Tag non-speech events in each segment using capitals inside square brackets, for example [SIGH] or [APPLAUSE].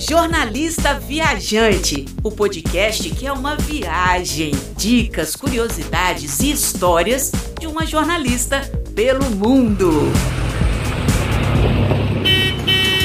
Jornalista Viajante, o podcast que é uma viagem, dicas, curiosidades e histórias de uma jornalista pelo mundo.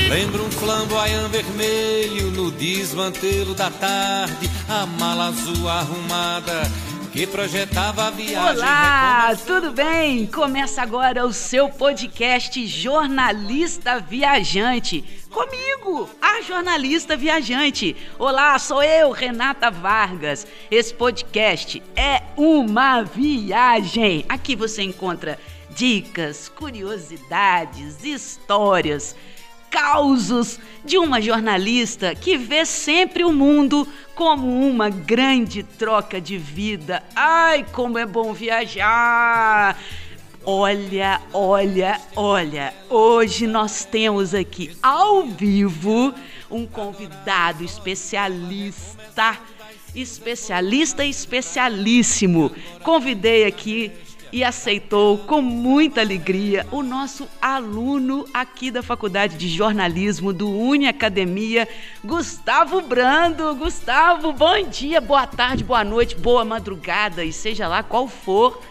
Lembra um flamboyant vermelho no desmantelo da tarde, a mala azul arrumada que projetava a viagem. Olá, tudo bem? Começa agora o seu podcast Jornalista Viajante. Comigo, a jornalista viajante. Olá, sou eu, Renata Vargas. Esse podcast é uma viagem. Aqui você encontra dicas, curiosidades, histórias causos de uma jornalista que vê sempre o mundo como uma grande troca de vida. Ai, como é bom viajar! Olha, olha, olha, hoje nós temos aqui ao vivo um convidado especialista, especialista especialíssimo. Convidei aqui e aceitou com muita alegria o nosso aluno aqui da Faculdade de Jornalismo do Uni Academia, Gustavo Brando. Gustavo, bom dia, boa tarde, boa noite, boa madrugada e seja lá qual for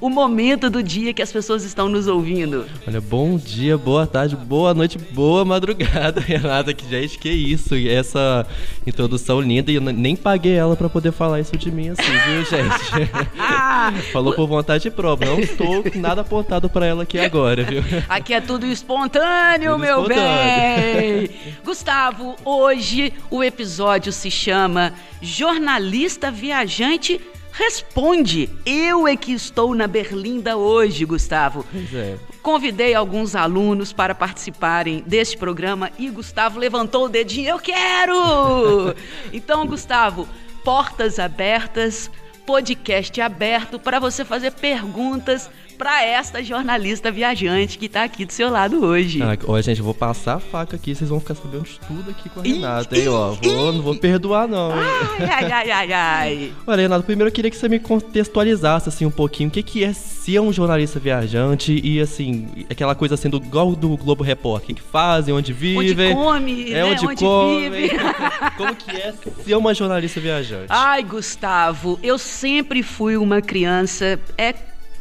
o momento do dia que as pessoas estão nos ouvindo. Olha, bom dia, boa tarde, boa noite, boa madrugada, [LAUGHS] Renata. Que gente, que isso? E essa introdução linda e eu nem paguei ela para poder falar isso de mim assim, viu, [LAUGHS] gente? [LAUGHS] Falou por vontade própria. Não estou com nada apontado para ela aqui agora, viu? Aqui é tudo espontâneo, tudo meu espontâneo. bem. Gustavo, hoje o episódio se chama Jornalista Viajante Responde! Eu é que estou na Berlinda hoje, Gustavo. Pois é. Convidei alguns alunos para participarem deste programa e Gustavo levantou o dedinho. Eu quero! [LAUGHS] então, Gustavo, portas abertas, podcast aberto para você fazer perguntas para esta jornalista viajante que está aqui do seu lado hoje. Ah, ó, gente, eu vou passar a faca aqui, vocês vão ficar sabendo de tudo aqui com a Renata, hein, ó. Vou, não vou perdoar, não. Ai, ai, ai, ai, ai. [LAUGHS] Olha, Renata, primeiro eu queria que você me contextualizasse, assim, um pouquinho, o que, que é ser um jornalista viajante e, assim, aquela coisa assim, do, igual do Globo Repórter, o que, que fazem, onde vivem. Onde come, é, né? onde, onde come. vive. [LAUGHS] Como que é ser uma jornalista viajante? Ai, Gustavo, eu sempre fui uma criança, é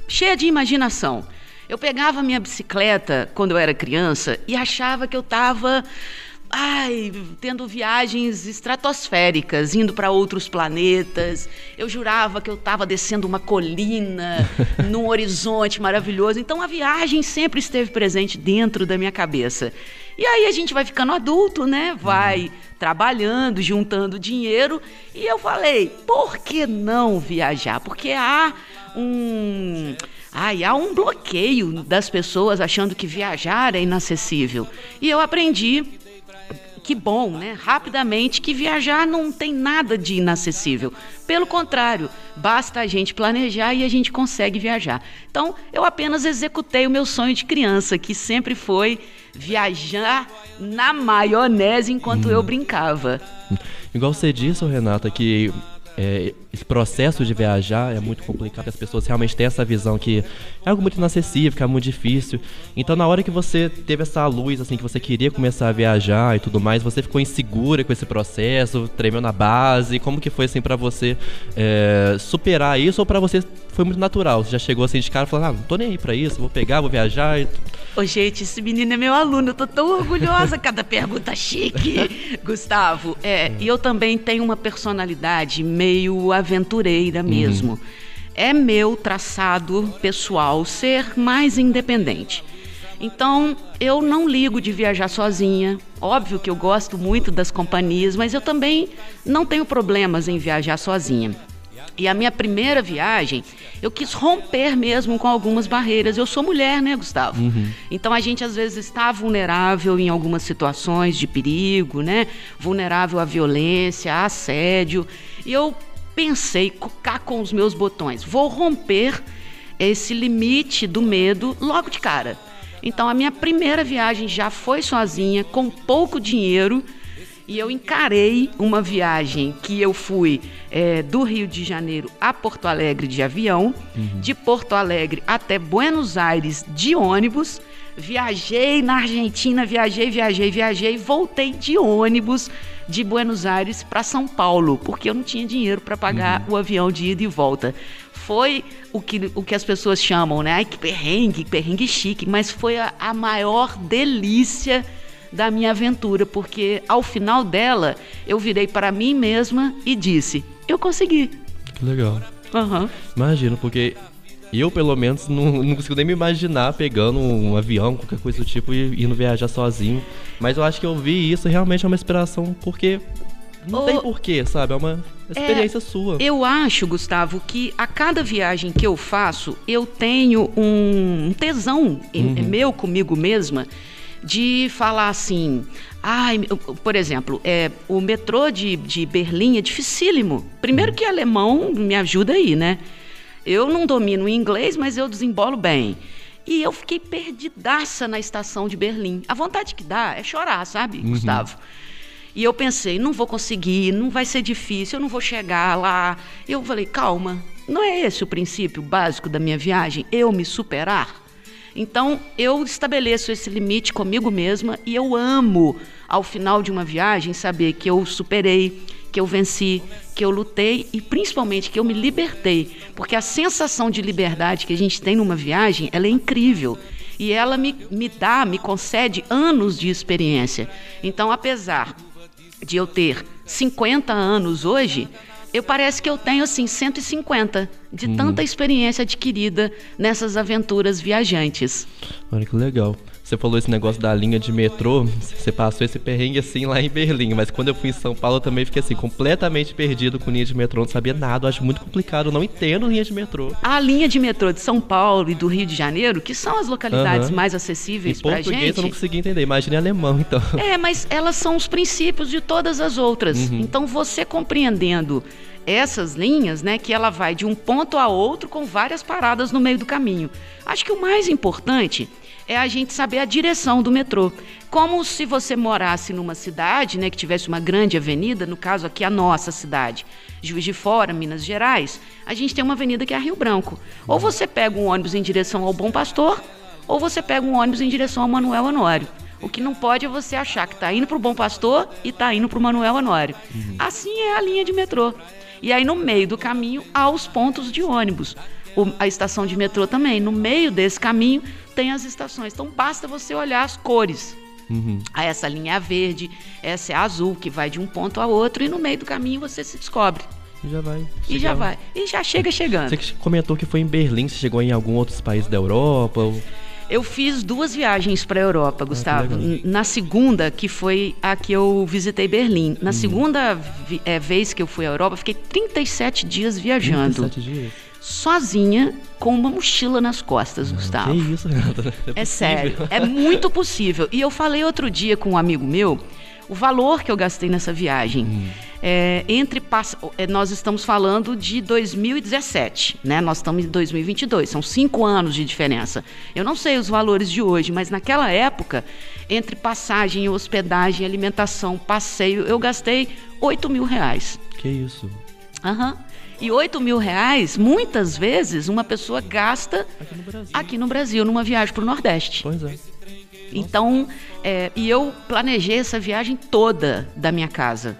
cheia de imaginação. Eu pegava minha bicicleta quando eu era criança e achava que eu estava ai, tendo viagens estratosféricas, indo para outros planetas. Eu jurava que eu estava descendo uma colina, [LAUGHS] num horizonte maravilhoso. Então a viagem sempre esteve presente dentro da minha cabeça. E aí a gente vai ficando adulto, né? Vai trabalhando, juntando dinheiro. E eu falei, por que não viajar? Porque há um. Ai, há um bloqueio das pessoas achando que viajar é inacessível. E eu aprendi que bom, né? Rapidamente que viajar não tem nada de inacessível. Pelo contrário, basta a gente planejar e a gente consegue viajar. Então, eu apenas executei o meu sonho de criança, que sempre foi viajar na maionese enquanto hum. eu brincava. Igual você disse, Renata, que é, esse processo de viajar é muito complicado, as pessoas realmente têm essa visão que é algo muito inacessível, que é muito difícil. Então, na hora que você teve essa luz, assim, que você queria começar a viajar e tudo mais, você ficou insegura com esse processo, tremeu na base. Como que foi, assim, para você é, superar isso ou para você foi muito natural? Você já chegou assim de cara falando, ah, não tô nem aí pra isso, vou pegar, vou viajar e... Ô, gente, esse menino é meu aluno, eu tô tão orgulhosa, cada pergunta chique. [LAUGHS] Gustavo, é, e eu também tenho uma personalidade meio aventureira uhum. mesmo. Uhum. É meu traçado pessoal ser mais independente. Então, eu não ligo de viajar sozinha. Óbvio que eu gosto muito das companhias, mas eu também não tenho problemas em viajar sozinha. E a minha primeira viagem, eu quis romper mesmo com algumas barreiras. Eu sou mulher, né, Gustavo? Uhum. Então a gente às vezes está vulnerável em algumas situações de perigo, né? Vulnerável à violência, a assédio. E eu pensei, cá com os meus botões, vou romper esse limite do medo logo de cara. Então a minha primeira viagem já foi sozinha, com pouco dinheiro e eu encarei uma viagem que eu fui é, do Rio de Janeiro a Porto Alegre de avião, uhum. de Porto Alegre até Buenos Aires de ônibus, Viajei na Argentina, viajei, viajei, viajei, voltei de ônibus de Buenos Aires para São Paulo, porque eu não tinha dinheiro para pagar uhum. o avião de ida e volta. Foi o que, o que as pessoas chamam, né? Ai, que perrengue, perrengue chique, mas foi a, a maior delícia da minha aventura, porque ao final dela eu virei para mim mesma e disse: Eu consegui. Que legal. Uhum. Imagino, porque eu, pelo menos, não, não consigo nem me imaginar pegando um avião, qualquer coisa do tipo, e indo viajar sozinho. Mas eu acho que eu vi isso realmente é uma inspiração, porque não tem porquê, sabe? É uma experiência é, sua. Eu acho, Gustavo, que a cada viagem que eu faço, eu tenho um tesão uhum. meu comigo mesma de falar assim. Ai, por exemplo, é, o metrô de, de Berlim é dificílimo. Primeiro uhum. que alemão me ajuda aí, né? Eu não domino o inglês, mas eu desembolo bem. E eu fiquei perdidaça na estação de Berlim. A vontade que dá é chorar, sabe, uhum. Gustavo? E eu pensei, não vou conseguir, não vai ser difícil, eu não vou chegar lá. Eu falei, calma, não é esse o princípio básico da minha viagem? Eu me superar? Então, eu estabeleço esse limite comigo mesma e eu amo, ao final de uma viagem, saber que eu superei, que eu venci, que eu lutei e principalmente que eu me libertei, porque a sensação de liberdade que a gente tem numa viagem, ela é incrível. E ela me, me dá, me concede anos de experiência. Então, apesar de eu ter 50 anos hoje, eu parece que eu tenho assim 150 de uhum. tanta experiência adquirida nessas aventuras viajantes. Olha que legal. Você falou esse negócio da linha de metrô, você passou esse perrengue assim lá em Berlim, mas quando eu fui em São Paulo eu também fiquei assim, completamente perdido com linha de metrô, não sabia nada, eu acho muito complicado, não entendo linha de metrô. A linha de metrô de São Paulo e do Rio de Janeiro, que são as localidades uhum. mais acessíveis pra gente. português eu não consegui entender, imagine alemão então. É, mas elas são os princípios de todas as outras. Uhum. Então você compreendendo essas linhas, né, que ela vai de um ponto a outro com várias paradas no meio do caminho. Acho que o mais importante é a gente saber a direção do metrô. Como se você morasse numa cidade, né, que tivesse uma grande avenida, no caso aqui a nossa cidade, Juiz de Fora, Minas Gerais, a gente tem uma avenida que é a Rio Branco. Ou você pega um ônibus em direção ao Bom Pastor, ou você pega um ônibus em direção ao Manuel Honório. O que não pode é você achar que está indo para o Bom Pastor e está indo para o Manuel Honório. Uhum. Assim é a linha de metrô. E aí, no meio do caminho, há os pontos de ônibus. O, a estação de metrô também. No meio desse caminho, tem as estações. Então, basta você olhar as cores. Uhum. Ah, essa linha é verde, essa é azul, que vai de um ponto a outro, e no meio do caminho você se descobre. E já vai. E já vai. E já chega chegando. Você comentou que foi em Berlim, você chegou em algum outros países da Europa? Ou... Eu fiz duas viagens para a Europa, ah, Gustavo. Ah, na segunda, que foi a que eu visitei Berlim. Na hum. segunda é, vez que eu fui à Europa, fiquei 37 dias viajando. 37 dias? Sozinha, com uma mochila nas costas, ah, Gustavo. Que isso, Renata? É, é sério, é muito possível. E eu falei outro dia com um amigo meu o valor que eu gastei nessa viagem. Hum. É, entre é, nós estamos falando de 2017, né? Nós estamos em 2022, são cinco anos de diferença. Eu não sei os valores de hoje, mas naquela época, entre passagem, hospedagem, alimentação, passeio, eu gastei 8 mil reais. Que isso? Aham. Uhum. E 8 mil reais, muitas vezes, uma pessoa gasta aqui no Brasil, aqui no Brasil numa viagem para o Nordeste. Pois é. Então, é, e eu planejei essa viagem toda da minha casa.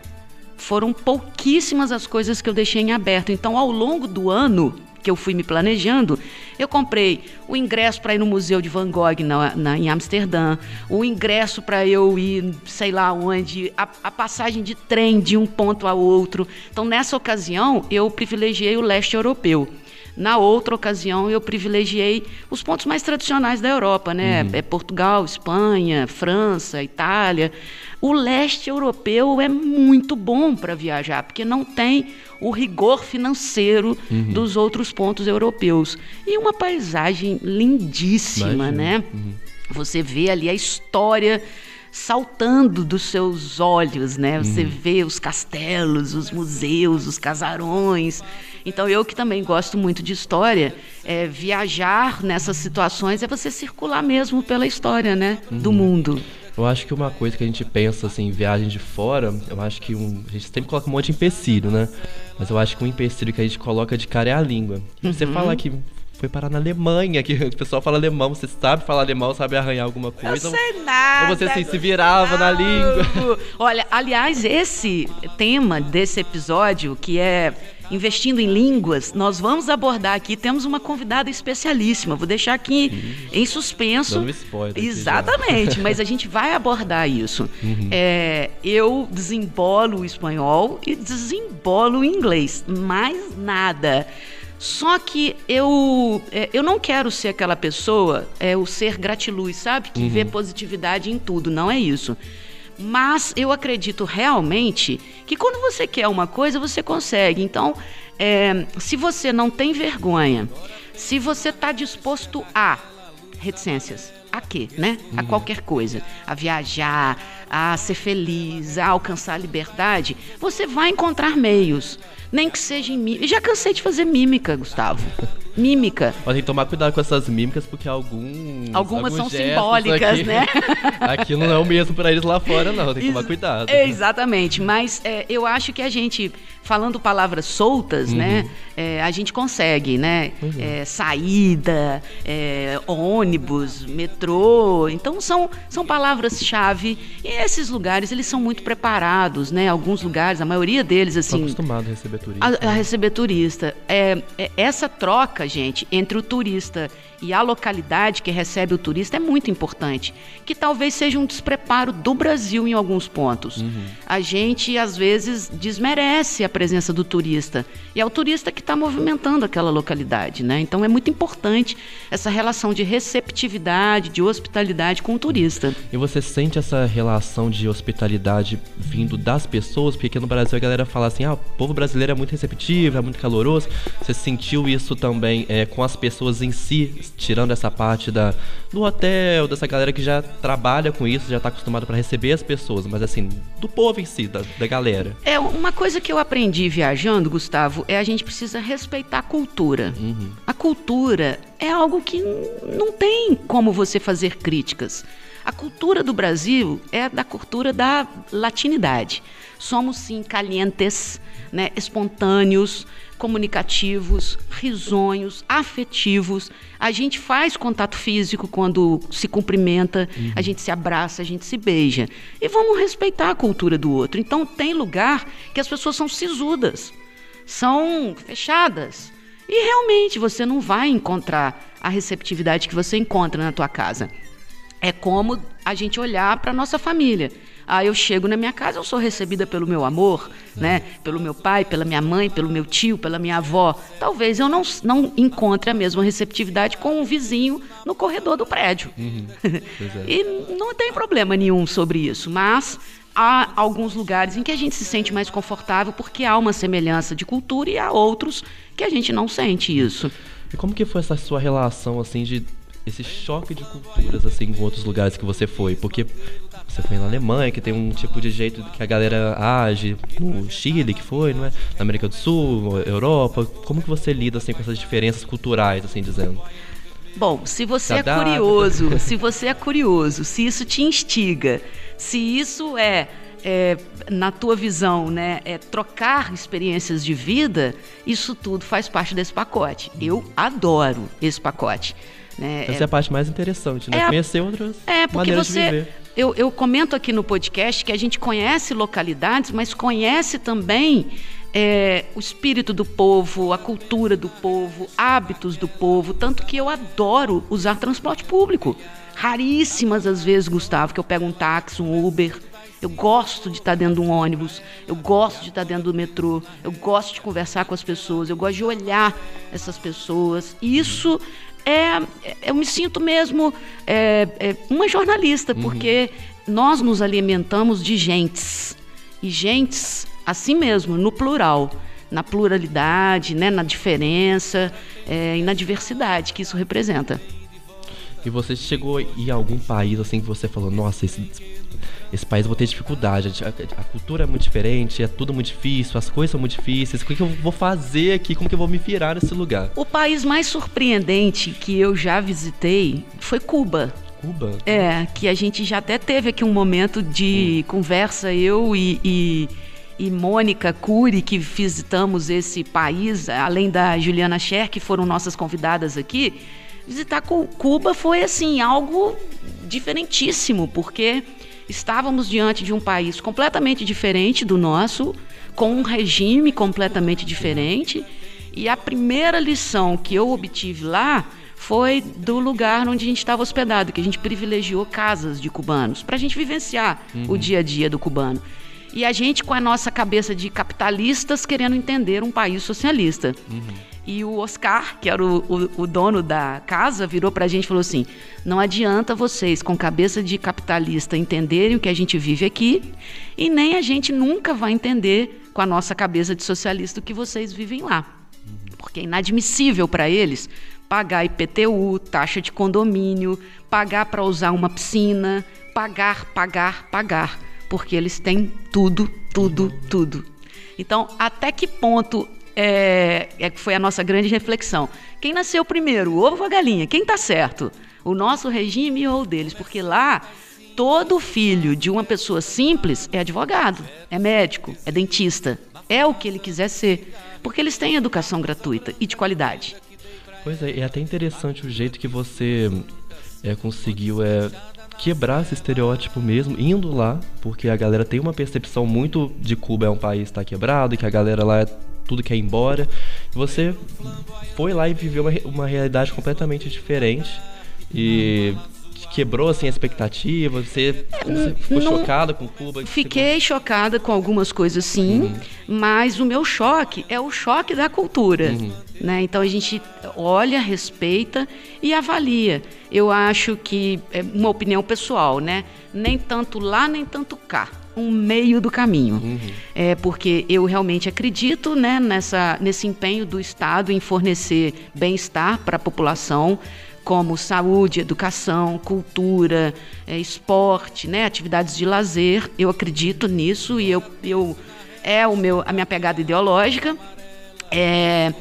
Foram pouquíssimas as coisas que eu deixei em aberto. Então, ao longo do ano que eu fui me planejando, eu comprei o ingresso para ir no Museu de Van Gogh na, na em Amsterdã, o ingresso para eu ir, sei lá onde, a, a, passagem de trem de um ponto a outro. Então, nessa ocasião, eu privilegiei o leste europeu. Na outra ocasião, eu privilegiei os pontos mais tradicionais da Europa, né? Uhum. É Portugal, Espanha, França, Itália. O leste europeu é muito bom para viajar, porque não tem o rigor financeiro uhum. dos outros pontos europeus. E uma paisagem lindíssima, Imagina. né? Uhum. Você vê ali a história saltando dos seus olhos, né? Você uhum. vê os castelos, os museus, os casarões. Então, eu que também gosto muito de história, é, viajar nessas situações é você circular mesmo pela história, né? Uhum. Do mundo. Eu acho que uma coisa que a gente pensa assim, viagem de fora, eu acho que um, a gente sempre coloca um monte de empecilho, né? Mas eu acho que um empecilho que a gente coloca de cara é a língua. Uhum. Você fala que foi parar na Alemanha, que o pessoal fala alemão, você sabe falar alemão, sabe arranhar alguma coisa. Eu sei nada. Ou você assim, se virava na língua. Olha, aliás, esse tema desse episódio, que é investindo em línguas, nós vamos abordar aqui. Temos uma convidada especialíssima. Vou deixar aqui em suspenso. Dando spoiler Exatamente, mas a gente vai abordar isso. Uhum. É, eu desembolo o espanhol e desembolo o inglês. Mais nada. Só que eu, é, eu não quero ser aquela pessoa, é o ser gratiluz, sabe? Que uhum. vê positividade em tudo. Não é isso. Mas eu acredito realmente que quando você quer uma coisa, você consegue. Então, é, se você não tem vergonha, se você está disposto a reticências, a quê, né? Uhum. A qualquer coisa, a viajar, a ser feliz, a alcançar a liberdade, você vai encontrar meios nem que seja em mímica. Já cansei de fazer mímica, Gustavo. Mímica. Mas tem que tomar cuidado com essas mímicas, porque alguns. Algumas são simbólicas, aqui, né? [LAUGHS] aqui não é o mesmo para eles lá fora, não. Tem que tomar cuidado. Exatamente. Mas é, eu acho que a gente, falando palavras soltas, uhum. né? É, a gente consegue, né? Uhum. É, saída, é, ônibus, metrô. Então são, são palavras-chave. E esses lugares, eles são muito preparados, né? Alguns lugares, a maioria deles, assim. Estão acostumados a receber turista. A, a né? receber turista. É, é, essa troca, gente, entre o turista e a localidade que recebe o turista é muito importante, que talvez seja um despreparo do Brasil em alguns pontos. Uhum. A gente às vezes desmerece a presença do turista e é o turista que está movimentando aquela localidade, né? Então é muito importante essa relação de receptividade, de hospitalidade com o turista. E você sente essa relação de hospitalidade vindo das pessoas? Porque aqui no Brasil a galera fala assim, ah, o povo brasileiro é muito receptivo, é muito caloroso. Você sentiu isso também é, com as pessoas em si? Tirando essa parte da, do hotel, dessa galera que já trabalha com isso, já está acostumado para receber as pessoas, mas assim, do povo em si, da, da galera. É, uma coisa que eu aprendi viajando, Gustavo, é a gente precisa respeitar a cultura. Uhum. A cultura é algo que não tem como você fazer críticas. A cultura do Brasil é da cultura da latinidade. Somos sim calientes, né, espontâneos, comunicativos, risonhos, afetivos. A gente faz contato físico quando se cumprimenta, uhum. a gente se abraça, a gente se beija. E vamos respeitar a cultura do outro. Então, tem lugar que as pessoas são sisudas, são fechadas. E realmente você não vai encontrar a receptividade que você encontra na tua casa. É como a gente olhar para nossa família. Aí eu chego na minha casa, eu sou recebida pelo meu amor, né? Pelo meu pai, pela minha mãe, pelo meu tio, pela minha avó. Talvez eu não, não encontre a mesma receptividade com um vizinho no corredor do prédio. Uhum. [LAUGHS] É. e não tem problema nenhum sobre isso, mas há alguns lugares em que a gente se sente mais confortável porque há uma semelhança de cultura e há outros que a gente não sente isso. E como que foi essa sua relação assim de esse choque de culturas assim com outros lugares que você foi? Porque você foi na Alemanha, que tem um tipo de jeito que a galera age, no Chile que foi, não é? Na América do Sul, Europa. Como que você lida assim com essas diferenças culturais, assim dizendo? Bom, se você é curioso, se você é curioso, se isso te instiga, se isso é, é, na tua visão, né, é trocar experiências de vida, isso tudo faz parte desse pacote. Eu adoro esse pacote. Né? Essa é, é a parte mais interessante, né? É Conhecer outras é, porque maneiras você, de viver. Eu, eu comento aqui no podcast que a gente conhece localidades, mas conhece também é, o espírito do povo, a cultura do povo, hábitos do povo, tanto que eu adoro usar transporte público. Raríssimas as vezes, Gustavo, que eu pego um táxi, um Uber. Eu gosto de estar dentro de um ônibus, eu gosto de estar dentro do metrô, eu gosto de conversar com as pessoas, eu gosto de olhar essas pessoas. Isso é, eu me sinto mesmo é, é uma jornalista, uhum. porque nós nos alimentamos de gentes. E gentes, assim mesmo, no plural. Na pluralidade, né, na diferença é, e na diversidade que isso representa. E você chegou em algum país assim que você falou, nossa, esse esse país eu vou ter dificuldade, a, a, cultura é muito diferente, é tudo muito difícil, as coisas são muito difíceis, o que, que eu vou fazer aqui, como que eu vou me virar nesse lugar? O país mais surpreendente que eu já visitei foi Cuba. Cuba? É, que a gente já até teve aqui um momento de hum. conversa, eu e, e, e Mônica Cury, que visitamos esse país, além da Juliana Scher, que foram nossas convidadas aqui, visitar Cuba foi assim algo diferentíssimo, porque estávamos diante de um país completamente diferente do nosso, com um regime completamente diferente, e a primeira lição que eu obtive lá foi do lugar onde a gente estava hospedado, que a gente privilegiou casas de cubanos, para a gente vivenciar uhum. o dia a dia do cubano. E a gente, com a nossa cabeça de capitalistas, querendo entender um país socialista. Uhum. E o Oscar, que era o, o, o dono da casa, virou para a gente e falou assim: não adianta vocês, com cabeça de capitalista, entenderem o que a gente vive aqui, e nem a gente nunca vai entender, com a nossa cabeça de socialista, o que vocês vivem lá. Porque é inadmissível para eles pagar IPTU, taxa de condomínio, pagar para usar uma piscina, pagar, pagar, pagar porque eles têm tudo, tudo, tudo. Então, até que ponto é, é, foi a nossa grande reflexão? Quem nasceu primeiro, o ovo ou a galinha? Quem está certo? O nosso regime ou o deles? Porque lá, todo filho de uma pessoa simples é advogado, é médico, é dentista, é o que ele quiser ser, porque eles têm educação gratuita e de qualidade. Pois é, é até interessante o jeito que você é, conseguiu é, quebrar esse estereótipo mesmo, indo lá, porque a galera tem uma percepção muito de Cuba é um país está quebrado, e que a galera lá é tudo quer ir embora. Você foi lá e viveu uma, uma realidade completamente diferente. E quebrou assim a expectativa? Você, você ficou não, chocada com Cuba? Fiquei chocada com algumas coisas, sim, uhum. mas o meu choque é o choque da cultura. Uhum. Né? Então a gente olha, respeita e avalia. Eu acho que, é uma opinião pessoal, né? nem tanto lá, nem tanto cá um meio do caminho. Uhum. É porque eu realmente acredito né, nessa, nesse empenho do Estado em fornecer bem-estar para a população, como saúde, educação, cultura, é, esporte, né, atividades de lazer. Eu acredito nisso e eu, eu é o meu, a minha pegada ideológica. É,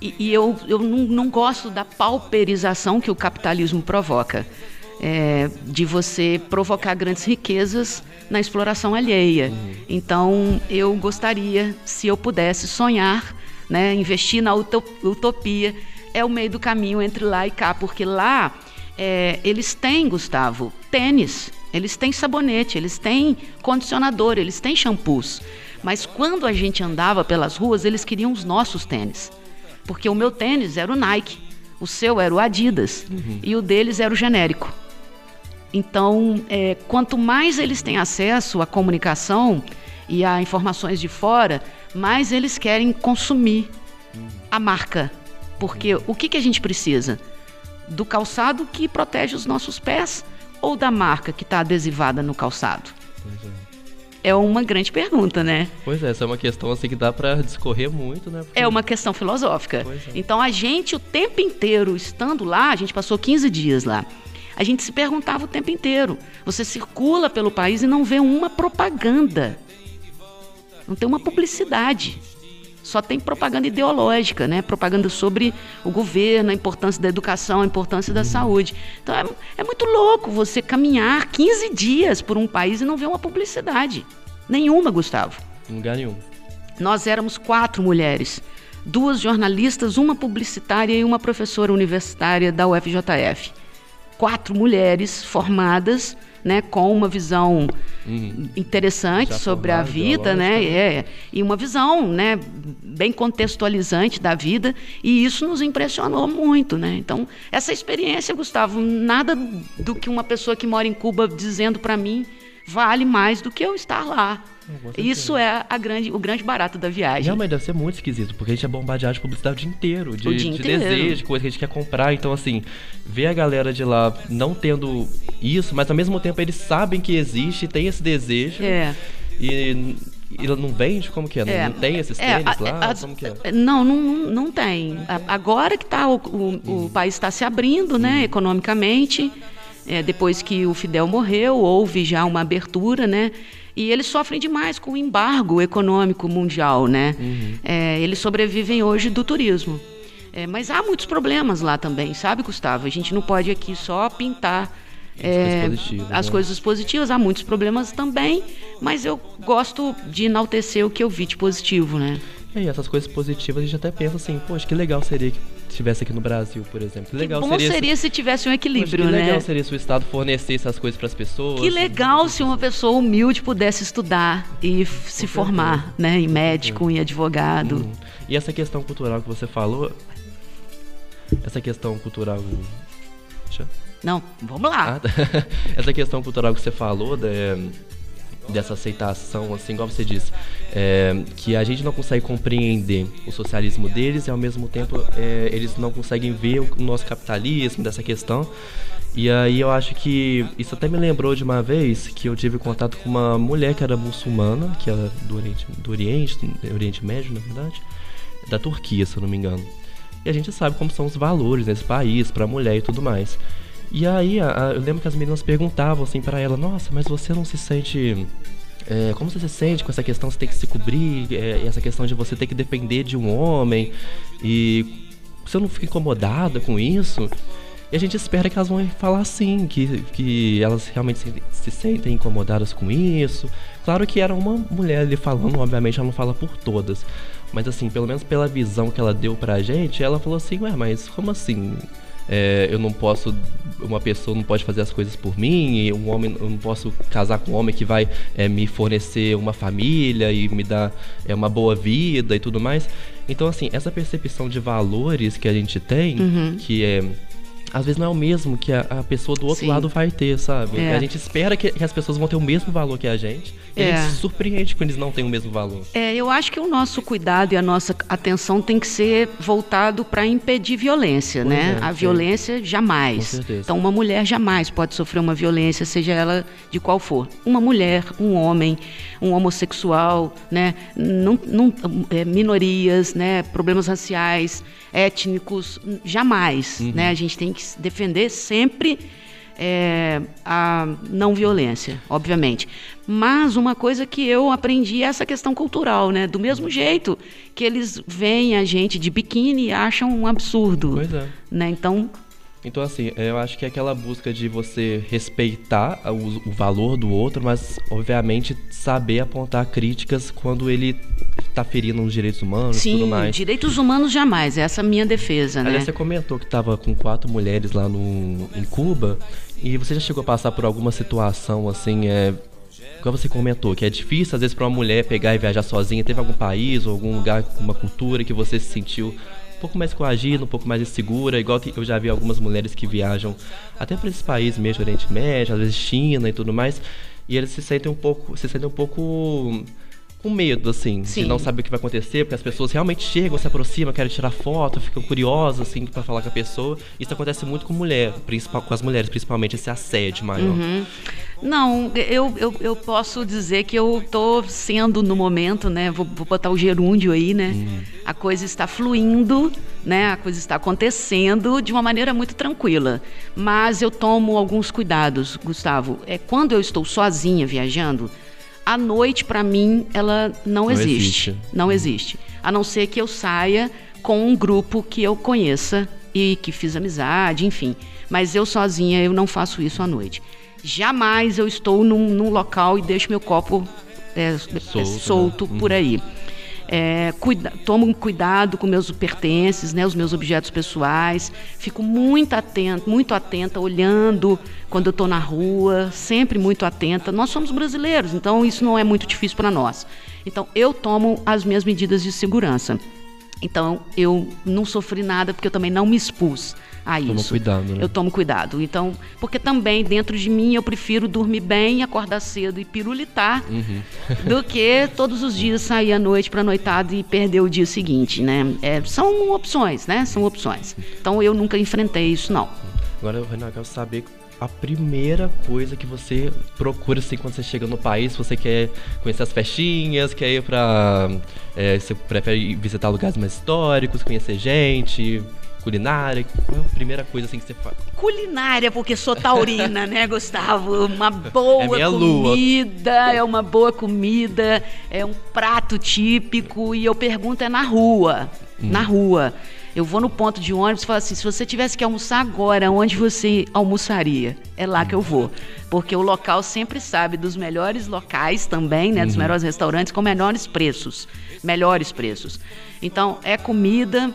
e, e eu, eu não, não, gosto da pauperização que o capitalismo provoca. É, de você provocar grandes riquezas na exploração alheia. Uhum. Então, eu gostaria, se eu pudesse sonhar, né, investir na utopia é o meio do caminho entre lá e cá, porque lá é, eles têm, Gustavo, tênis, eles têm sabonete, eles têm condicionador, eles têm shampoos. Mas quando a gente andava pelas ruas, eles queriam os nossos tênis. Porque o meu tênis era o Nike, o seu era o Adidas uhum. e o deles era o genérico. Então, é, quanto mais eles têm acesso à comunicação e a informações de fora, mais eles querem consumir a marca porque o que, que a gente precisa? Do calçado que protege os nossos pés ou da marca que está adesivada no calçado? É. é. uma grande pergunta, né? Pois é, essa é uma questão assim que dá para discorrer muito, né? Porque... É uma questão filosófica. É. Então a gente o tempo inteiro estando lá, a gente passou 15 dias lá. A gente se perguntava o tempo inteiro. Você circula pelo país e não vê uma propaganda. Não tem uma publicidade só tem propaganda ideológica, né? Propaganda sobre o governo, a importância da educação, a importância da saúde. Então é, é muito louco você caminhar 15 dias por um país e não ver uma publicidade. Nenhuma, Gustavo. Lugar nenhum. Nós éramos quatro mulheres. Duas jornalistas, uma publicitária e uma professora universitária da UFJF. Quatro mulheres formadas né, com uma visão uhum. interessante Já sobre a vida, né, é, e uma visão, né, bem contextualizante da vida, e isso nos impressionou muito, né? Então, essa experiência, Gustavo, nada do que uma pessoa que mora em Cuba dizendo para mim vale mais do que eu estar lá. Isso é a grande, o grande barato da viagem. Não, mas deve ser muito esquisito, porque a gente é bombardeado de publicidade o dia inteiro, de, dia de inteiro. desejo, de coisa que a gente quer comprar. Então, assim, ver a galera de lá não tendo isso, mas ao mesmo tempo eles sabem que existe, tem esse desejo. É. E e não vende? Como que é? é não, tem esses é, tênis lá? A, como que é? Não, não, não tem. Agora que tá, o, o, o hum. país está se abrindo, né, hum. economicamente, é, depois que o Fidel morreu, houve já uma abertura, né? E eles sofrem demais com o embargo econômico mundial, né? Uhum. É, eles sobrevivem hoje do turismo. É, mas há muitos problemas lá também, sabe, Gustavo? A gente não pode aqui só pintar é, as né? coisas positivas, há muitos problemas também, mas eu gosto de enaltecer o que eu vi de positivo, né? E essas coisas positivas a gente até pensa assim, poxa, que legal seria que estivesse aqui no Brasil, por exemplo. Que legal que bom seria, seria se tivesse um equilíbrio, que né? legal seria se o Estado fornecesse as coisas para as pessoas. Que legal se uma pessoa humilde pudesse estudar e se formar, né? Em médico, em advogado. Hum. E essa questão cultural que você falou, essa questão cultural. Deixa- Não, vamos lá. Ah, tá. [LAUGHS] essa questão cultural que você falou, da- dessa aceitação, assim, igual você disse, é, que a gente não consegue compreender o socialismo deles e ao mesmo tempo é, eles não conseguem ver o nosso capitalismo, dessa questão. E aí eu acho que isso até me lembrou de uma vez que eu tive contato com uma mulher que era muçulmana, que era do Oriente, do Oriente, do Oriente Médio, na verdade, da Turquia, se eu não me engano. E a gente sabe como são os valores nesse país, pra mulher e tudo mais. E aí, a- eu lembro que as meninas perguntavam assim pra ela: Nossa, mas você não se sente. é, como você se sente com essa questão? Você tem que se cobrir, é, essa questão de você ter que depender de um homem, e você não fica incomodada com isso? E a gente espera que elas vão falar sim, que, que elas realmente se, se sentem incomodadas com isso. Claro que era uma mulher ali falando, obviamente ela não fala por todas. Mas assim, pelo menos pela visão que ela deu pra gente, ela falou assim, ué, mas como assim? É, eu não posso, uma pessoa não pode fazer as coisas por mim, e um homem, eu não posso casar com um homem que vai é, me fornecer uma família e me dar é, uma boa vida e tudo mais. Então, assim, essa percepção de valores que a gente tem, que é às vezes não é o mesmo que a, a pessoa do outro Sim. lado vai ter, sabe? É. A gente espera que, que as pessoas vão ter o mesmo valor que a gente. E a É. gente se surpreende quando eles não têm o mesmo valor. É, eu acho que o nosso cuidado e a nossa atenção tem que ser voltado para impedir violência, Pois né? é, a violência jamais. Com certeza. Então, uma mulher jamais pode sofrer uma violência, seja ela de qual for. Uma mulher, um homem, um homossexual, né? Não, não, é, minorias, né? Problemas raciais, étnicos, jamais, Uhum. né? A gente tem que defender sempre é, a não violência, obviamente. Mas uma coisa que eu aprendi é essa questão cultural, né? Do mesmo jeito que eles veem a gente de biquíni e acham um absurdo, Pois é. né? Então, Então, assim, eu acho que é aquela busca de você respeitar o, o valor do outro, mas, obviamente, saber apontar críticas quando ele tá ferindo os direitos humanos e sim, tudo mais. direitos humanos jamais. Essa é a minha defesa, né? Aliás, você comentou que tava com quatro mulheres lá no, em Cuba, e você já chegou a passar por alguma situação, assim, é... Igual você comentou, que é difícil, às vezes, pra uma mulher pegar e viajar sozinha. Teve algum país ou algum lugar, uma cultura que você se sentiu um pouco mais coagida, um pouco mais insegura, igual que eu já vi algumas mulheres que viajam até para esses países mesmo, Oriente Médio, às vezes China e tudo mais, e eles se sentem um pouco, se sentem um pouco com medo, assim, Sim. de não saber o que vai acontecer, porque as pessoas realmente chegam, se aproximam, querem tirar foto, ficam curiosas, assim, para falar com a pessoa. Isso acontece muito com mulher, principal, com as mulheres, principalmente, esse assédio maior. Uhum. Não, eu, eu, eu posso dizer que eu estou sendo no momento, né? Vou, vou botar o gerúndio aí, né? A coisa está fluindo, né? A coisa está acontecendo de uma maneira muito tranquila. Mas eu tomo alguns cuidados, Gustavo. É quando eu estou sozinha viajando, a noite para mim ela não, Não existe. existe. Não existe. A não ser que eu saia com um grupo que eu conheça e que fiz amizade, enfim. Mas eu sozinha eu não faço isso à noite. Jamais eu estou num, num local e deixo meu copo é, é, Solto, né? solto por aí. É, cuida, tomo cuidado com meus pertences, né, os meus objetos pessoais. Fico muito atento, muito atenta, olhando quando eu estou na rua, sempre muito atenta. Nós somos brasileiros, então isso não é muito difícil para nós. Então eu tomo as minhas medidas de segurança. Então eu não sofri nada porque eu também não me expus a Toma isso. cuidado, né? Eu tomo cuidado. Então, porque também dentro de mim eu prefiro dormir bem, acordar cedo e pirulitar Uhum. [LAUGHS] do que todos os dias sair à noite para noitada e perder o dia seguinte, né? É, são opções, né? São opções. Então eu nunca enfrentei isso não. Agora, Renan, eu quero saber a primeira coisa que você procura assim quando você chega no país, você quer conhecer as festinhas, quer ir pra. é, você prefere visitar lugares mais históricos, conhecer gente, culinária. Qual é a primeira coisa assim que você faz? Culinária, porque sou taurina, né, [LAUGHS] Gustavo? Uma boa É minha lua. comida, é uma boa comida, é um prato típico e eu pergunto é na rua, Hum. na rua. Eu vou no ponto de ônibus e falo assim: se você tivesse que almoçar agora, onde você almoçaria? É lá que eu vou. Porque o local sempre sabe dos melhores locais também, né? Dos melhores restaurantes com menores preços. Melhores preços. Então, é comida,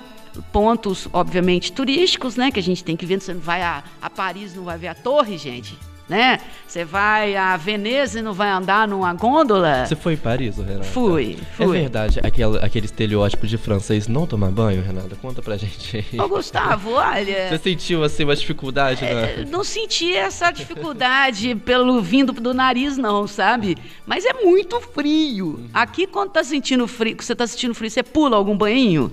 pontos, obviamente, turísticos, né? Que a gente tem que ver. Você não vai a, a Paris, não vai ver a torre, gente né? Você vai a Veneza e não vai andar numa gôndola. Você foi em Paris, Renata? Fui, É fui. verdade, aquele, aquele estereótipo de francês não tomar banho, Renata? Conta pra gente aí. Ô, Gustavo, [LAUGHS] olha. Você sentiu, assim, uma dificuldade, né? É, Não senti essa dificuldade [LAUGHS] pelo vindo do nariz, não, sabe? Mas é muito frio. Aqui, quando tá sentindo frio, você tá sentindo frio, você pula algum banhinho?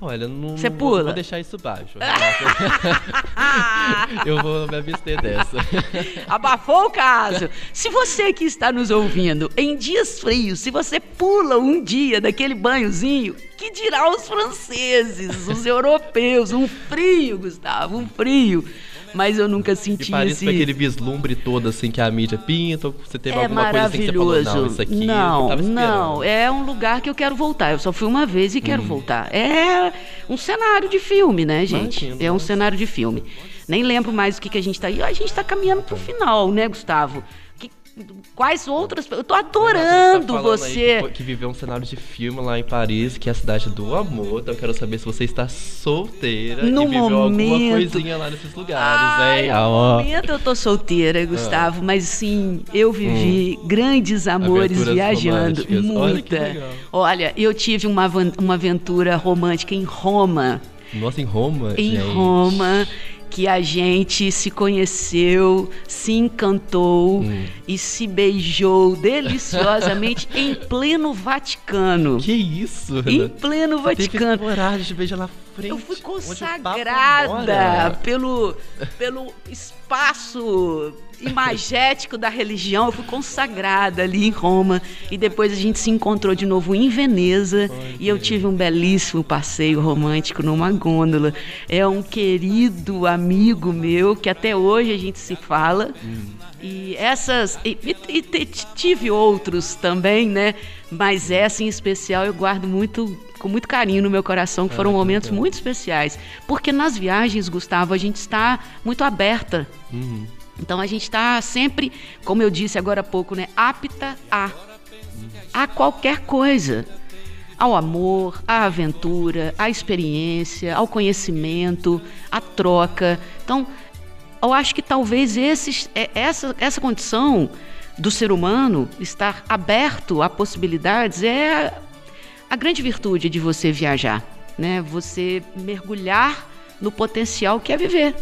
Olha, não, Você pula? Vou, vou deixar isso baixo. [LAUGHS] [LAUGHS] Eu vou me abster dessa. [LAUGHS] Abafou o caso. Se você que está nos ouvindo, em dias frios, se você pula um dia daquele banhozinho, que dirá os franceses, os europeus? Um frio, Gustavo, um frio. Mas eu nunca E senti Paris esse... foi aquele vislumbre todo, assim, que a mídia pinta, ou você teve É alguma coisa assim que você falou, não, isso aqui não, não, é um lugar que eu quero voltar. Eu só fui uma vez e quero voltar. É um cenário de filme, né, gente? Imagino, é um nossa. cenário de filme. Nem lembro mais o que, que a gente tá aí. A gente tá caminhando pro final, né, Gustavo? Quais outras. Eu tô adorando Você tá você. que, que viveu um cenário de filme lá em Paris, que é a cidade do amor. Então eu quero saber se você está solteira No e viveu alguma momento. coisinha lá nesses lugares, Ai, hein? no Ah, momento eu tô solteira, Gustavo, mas sim, eu vivi grandes amores Aventuras viajando. Muita. Olha. Olha, eu tive uma, uma aventura romântica em Roma. Nossa, em Roma, Em gente. Roma. Que a gente se conheceu, se encantou Hum. e se beijou deliciosamente [LAUGHS] em pleno Vaticano. Que isso, Em pleno Teve Vaticano. coragem de beijar na frente. Eu fui consagrada pelo, [LAUGHS] pelo espaço imagético da religião. Eu fui consagrada ali em Roma. E depois a gente se encontrou de novo em Veneza. e eu tive um belíssimo passeio romântico numa gôndola. É um querido amigo meu que até hoje a gente se fala. E essas. E, e- e tive outros também, né? Mas essa em especial eu guardo muito. Com muito carinho no meu coração, que foram momentos muito especiais. Porque nas viagens, Gustavo, a gente está muito aberta. Uhum. Então a gente está sempre, como eu disse agora há pouco, né? Apta a. A qualquer coisa. Ao amor, à aventura, à experiência, ao conhecimento, à troca. Então, eu acho que talvez esses, é- essa, essa condição do ser humano estar aberto a possibilidades é a grande virtude de você viajar, né? Você mergulhar no potencial que é viver.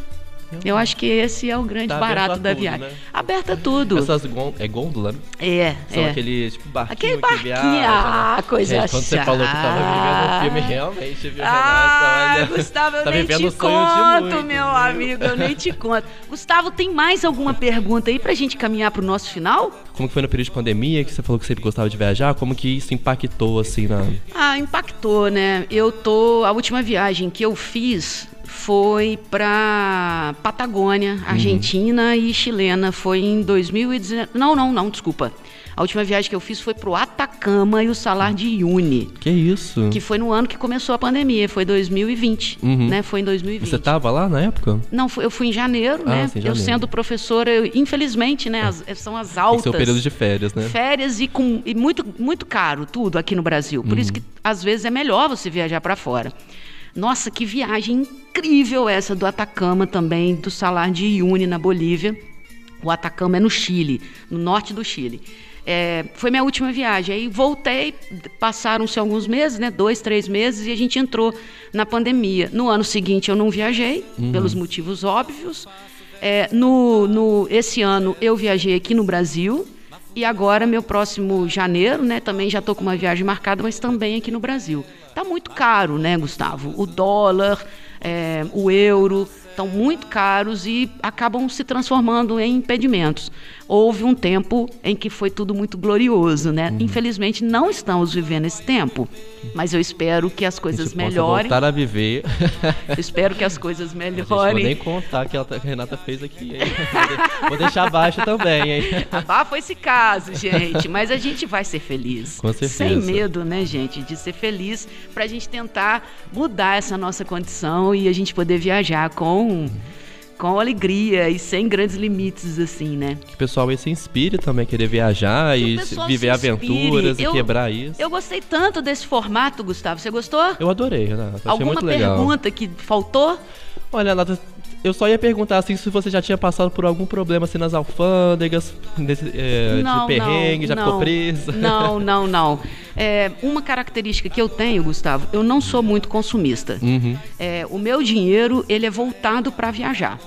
Eu acho que esse é o grande Tá barato a da tudo, viagem. né? Aberta a tudo. Essas é gôndola? né? É, São é. aquele tipo barquinho Aquele que barquinho, viaja, ah, né? coisa Gente, quando você falou que tava vivendo um filme, realmente, viu, Ah, Renata? Olha, Gustavo, eu tá nem te o conto, muitos, meu amigo, eu nem te conto. [LAUGHS] Gustavo, tem mais alguma pergunta aí pra gente caminhar pro nosso final? Como que foi no período de pandemia, que você falou que sempre gostava de viajar? Como que isso impactou, assim, na... Ah, impactou, né? Eu tô. A última viagem que eu fiz foi pra Patagônia, Argentina e chilena. Foi em 2019. Não, não, não, desculpa. A última viagem que eu fiz foi pro Atacama e o Salar de Uyuni. Que isso? Que foi no ano que começou a pandemia, foi 2020, Uhum. né? Foi em 2020. Você tava lá na época? Não, eu fui em janeiro, Ah, né? sim, Eu janeiro. sendo professora, eu- infelizmente, né? as- são as altas. seu período de férias, né? Férias e, com, e muito, muito caro tudo aqui no Brasil. Por Uhum. isso que às vezes é melhor você viajar para fora. Nossa, que viagem incrível essa do Atacama também, do Salar de Uyuni na Bolívia. O Atacama é no Chile, no norte do Chile. É, foi minha última viagem. Aí voltei, passaram-se alguns meses, né? Dois, três meses, e a gente entrou na pandemia. No ano seguinte eu não viajei, pelos motivos óbvios. É, no, no, esse ano eu viajei aqui no Brasil. E agora, meu próximo janeiro, né? Também já estou com uma viagem marcada, mas também aqui no Brasil. Tá muito caro, né, Gustavo? O dólar, é, o euro estão muito caros e acabam se transformando em impedimentos. Houve um tempo em que foi tudo muito glorioso, né? Uhum. Infelizmente não estamos vivendo esse tempo, mas eu espero que as coisas a melhorem. voltar a viver. espero que as coisas [LAUGHS] melhorem. Não vou nem contar que a Renata fez aqui. Hein? [LAUGHS] Vou deixar abaixo também, hein? [LAUGHS] Abafo esse caso, gente. Mas a gente vai ser feliz. Com certeza. Sem medo, né, gente? De ser feliz pra gente tentar mudar essa nossa condição e a gente poder viajar com com alegria e sem grandes limites, assim, né? Que o pessoal aí se inspire também, querer viajar que e viver aventuras eu, e quebrar isso. Eu gostei tanto desse formato, Gustavo. Você gostou? Eu adorei, Renata. Achei Alguma muito legal. pergunta que faltou? Olha, Renata, eu só ia perguntar assim se você já tinha passado por algum problema assim nas alfândegas, nesse, é, não, de perrengue, não, já [LAUGHS] não, ficou presa. Não, não, não. É, uma característica que eu tenho, Gustavo, eu não sou muito consumista. Uhum. É, o meu dinheiro ele é voltado para viajar.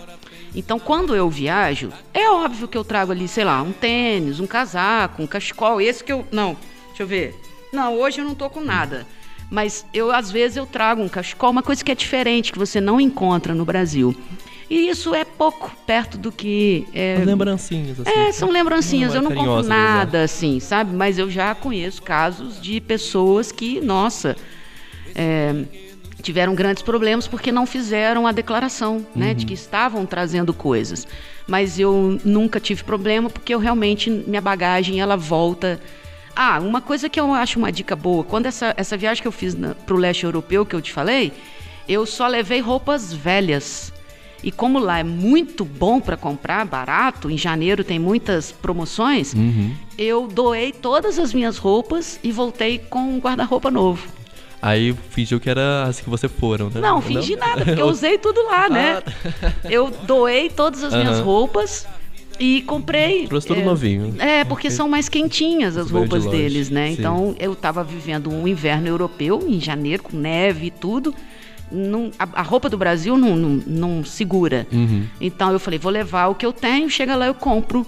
Então, quando eu viajo, é óbvio que eu trago ali, sei lá, um tênis, um casaco, um cachecol. Esse que eu. Não, deixa eu ver. Não, hoje eu não tô com nada. Mas eu, às vezes, eu trago um cachecol, uma coisa que é diferente, que você não encontra no Brasil. E isso é pouco perto do que. É, lembrancinhas, assim. É, são lembrancinhas. Não, eu não compro nada, assim, sabe? Mas eu já conheço casos de pessoas que, nossa. É, tiveram grandes problemas porque não fizeram a declaração, né, de uhum. que estavam trazendo coisas. Mas eu nunca tive problema porque eu realmente minha bagagem ela volta. Ah, uma coisa que eu acho uma dica boa, quando essa, essa viagem que eu fiz para o leste europeu que eu te falei, eu só levei roupas velhas. E como lá é muito bom para comprar, barato, em janeiro tem muitas promoções, uhum. eu doei todas as minhas roupas e voltei com um guarda-roupa novo. Aí fingiu que era as que você foram, né? Não, fingi não? nada, porque [LAUGHS] eu usei tudo lá, né? Ah. Eu doei todas as minhas roupas e comprei. Trouxe tudo é, novinho. É, porque são mais quentinhas as roupas de deles, né? Sim. Então eu estava vivendo um inverno europeu, em janeiro, com neve e tudo. Não, a, a, roupa do Brasil não, não, não segura. Uhum. Então eu falei, vou levar o que eu tenho, chega lá eu compro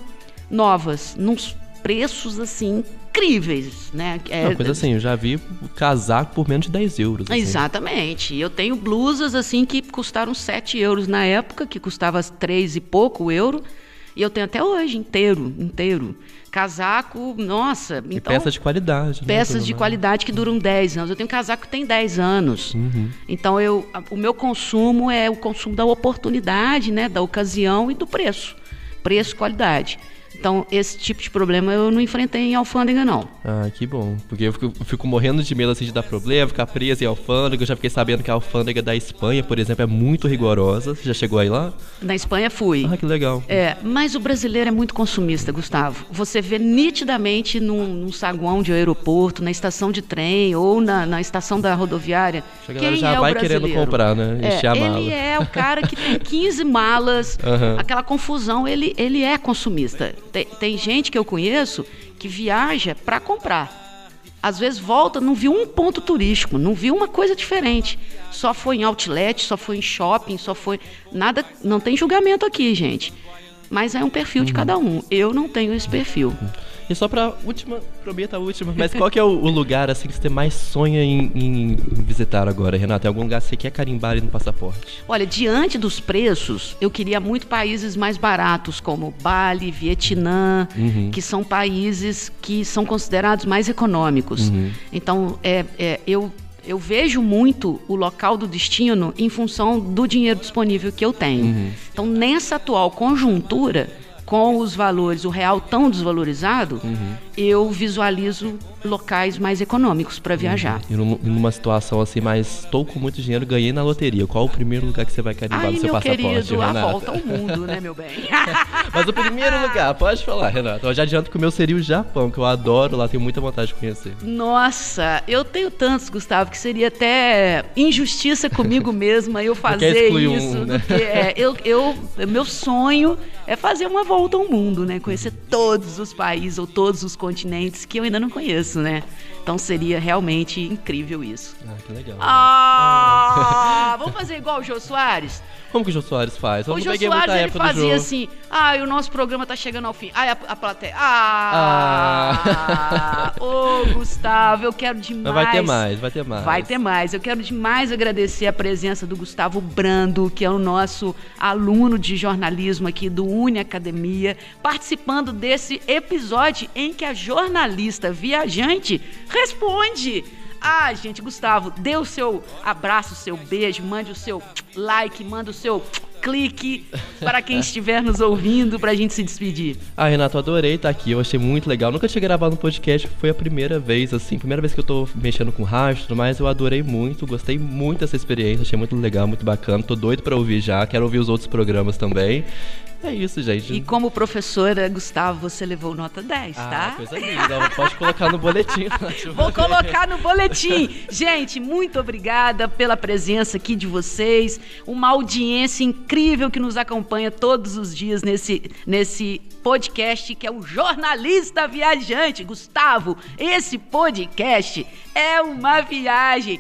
novas, num preços assim incríveis, né? É, Uma coisa assim, eu já vi casaco por menos de 10 euros. Assim. Exatamente. Eu tenho blusas assim que custaram 7 euros na época, que custava 3 e pouco euro. E eu tenho até hoje, inteiro, inteiro. Casaco, nossa. E então, peças de qualidade. Né, peças né, de qualidade que duram 10 anos. Eu tenho casaco que tem 10 anos. Uhum. Então, eu, o meu consumo é o consumo da oportunidade, né? Da ocasião e do preço. Preço, qualidade. Então, esse tipo de problema eu não enfrentei em alfândega, não. Ah, que bom. Porque eu fico, fico morrendo de medo assim, de dar problema, ficar preso em alfândega. Eu já fiquei sabendo que a alfândega da Espanha, por exemplo, é muito rigorosa. Você já chegou aí lá? Na Espanha fui. Ah, que legal. É, mas o brasileiro é muito consumista, Gustavo. Você vê nitidamente num, num saguão de aeroporto, na estação de trem ou na, na estação da rodoviária. Chega quem já é vai o brasileiro? querendo comprar, né? Encher é, a mala. Ele é o cara que tem 15 malas, [LAUGHS] uhum. aquela confusão, ele, ele é consumista. Tem, tem gente que eu conheço que viaja para comprar. Às vezes volta, não viu um ponto turístico, não viu uma coisa diferente. Só foi em outlet, só foi em shopping, só foi. Nada. Não tem julgamento aqui, gente. Mas é um perfil de cada um. Eu não tenho esse perfil. E só pra última, prometo a última, mas qual que é o, o, lugar assim que você mais sonha em, em, visitar agora, Renata? Tem algum lugar que você quer carimbar ali no passaporte? Olha, diante dos preços, eu queria muito países mais baratos, como Bali, Vietnã, uhum. que são países que são considerados mais econômicos. Uhum. Então, é, é, eu eu vejo muito o local do destino em função do dinheiro disponível que eu tenho. Uhum. Então, nessa atual conjuntura, com os valores, o real tão desvalorizado, uhum. eu visualizo locais mais econômicos para viajar. Uhum. E numa situação assim, mas estou com muito dinheiro, ganhei na loteria. Qual o primeiro lugar que você vai carimbar Ai, no seu passaporte, querido, Renata? a volta ao mundo, né, meu bem? [LAUGHS] mas o primeiro lugar, pode falar, Renata. Eu já adianto que o meu seria o Japão, que eu adoro lá, tenho muita vontade de conhecer. Nossa, eu tenho tantos, Gustavo, que seria até injustiça comigo [LAUGHS] mesma eu fazer isso. Um, né? é, eu, eu, meu sonho é fazer uma volta ao mundo, né? Conhecer todos os países ou todos os continentes que eu ainda não conheço, né? Então seria realmente incrível isso. Ah, que legal. Ah, vamos fazer igual o Jô Soares? Como que o Jô Soares faz? Eu o Jô Soares ele fazia assim, ah, o nosso programa tá chegando ao fim. Aí a, a plateia, ah, ô Gustavo, eu quero demais. Vai ter mais, vai ter mais. Vai ter mais. Eu quero demais agradecer a presença do Gustavo Brando, que é o nosso aluno de jornalismo aqui do Uni Academia, participando desse episódio em que a jornalista viajante responde. Ah, gente, Gustavo, dê o seu abraço, o seu beijo, mande o seu like, manda o seu clique para quem [LAUGHS] estiver nos ouvindo para a gente se despedir. Ah, Renato, eu adorei estar aqui, eu achei muito legal. Nunca tinha gravado um podcast, foi a primeira vez, assim, primeira vez que eu tô mexendo com tudo mais, eu adorei muito, gostei muito dessa experiência, achei muito legal, muito bacana, tô doido pra ouvir já, quero ouvir os outros programas também. É isso, gente. E como professora, Gustavo, você levou nota 10, ah, tá? coisa linda, pode colocar no boletim. [LAUGHS] Vou colocar no boletim. Gente, muito obrigada pela presença aqui de vocês. Uma audiência incrível que nos acompanha todos os dias nesse, nesse podcast que é o Jornalista Viajante. Gustavo, esse podcast é uma viagem.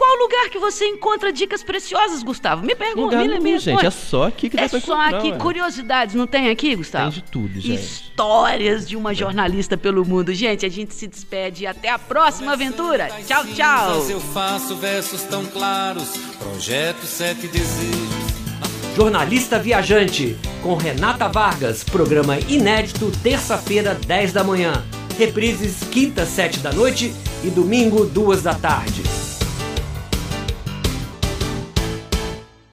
Qual lugar que você encontra dicas preciosas, Gustavo? Me pergunta, me, responde. gente, é só aqui que dá É pra só encontrar, aqui, ué. curiosidades, não tem aqui, Gustavo? Tem de tudo, gente. Histórias de uma jornalista pelo mundo. Gente, a gente se despede e até a próxima aventura. Tchau, tchau. Eu faço versos tão claros, projeto sete desejos. Jornalista Viajante, com Renata Vargas, programa inédito, terça-feira, 10 da manhã. Reprises, quinta, 7 da noite e domingo, 2 da tarde.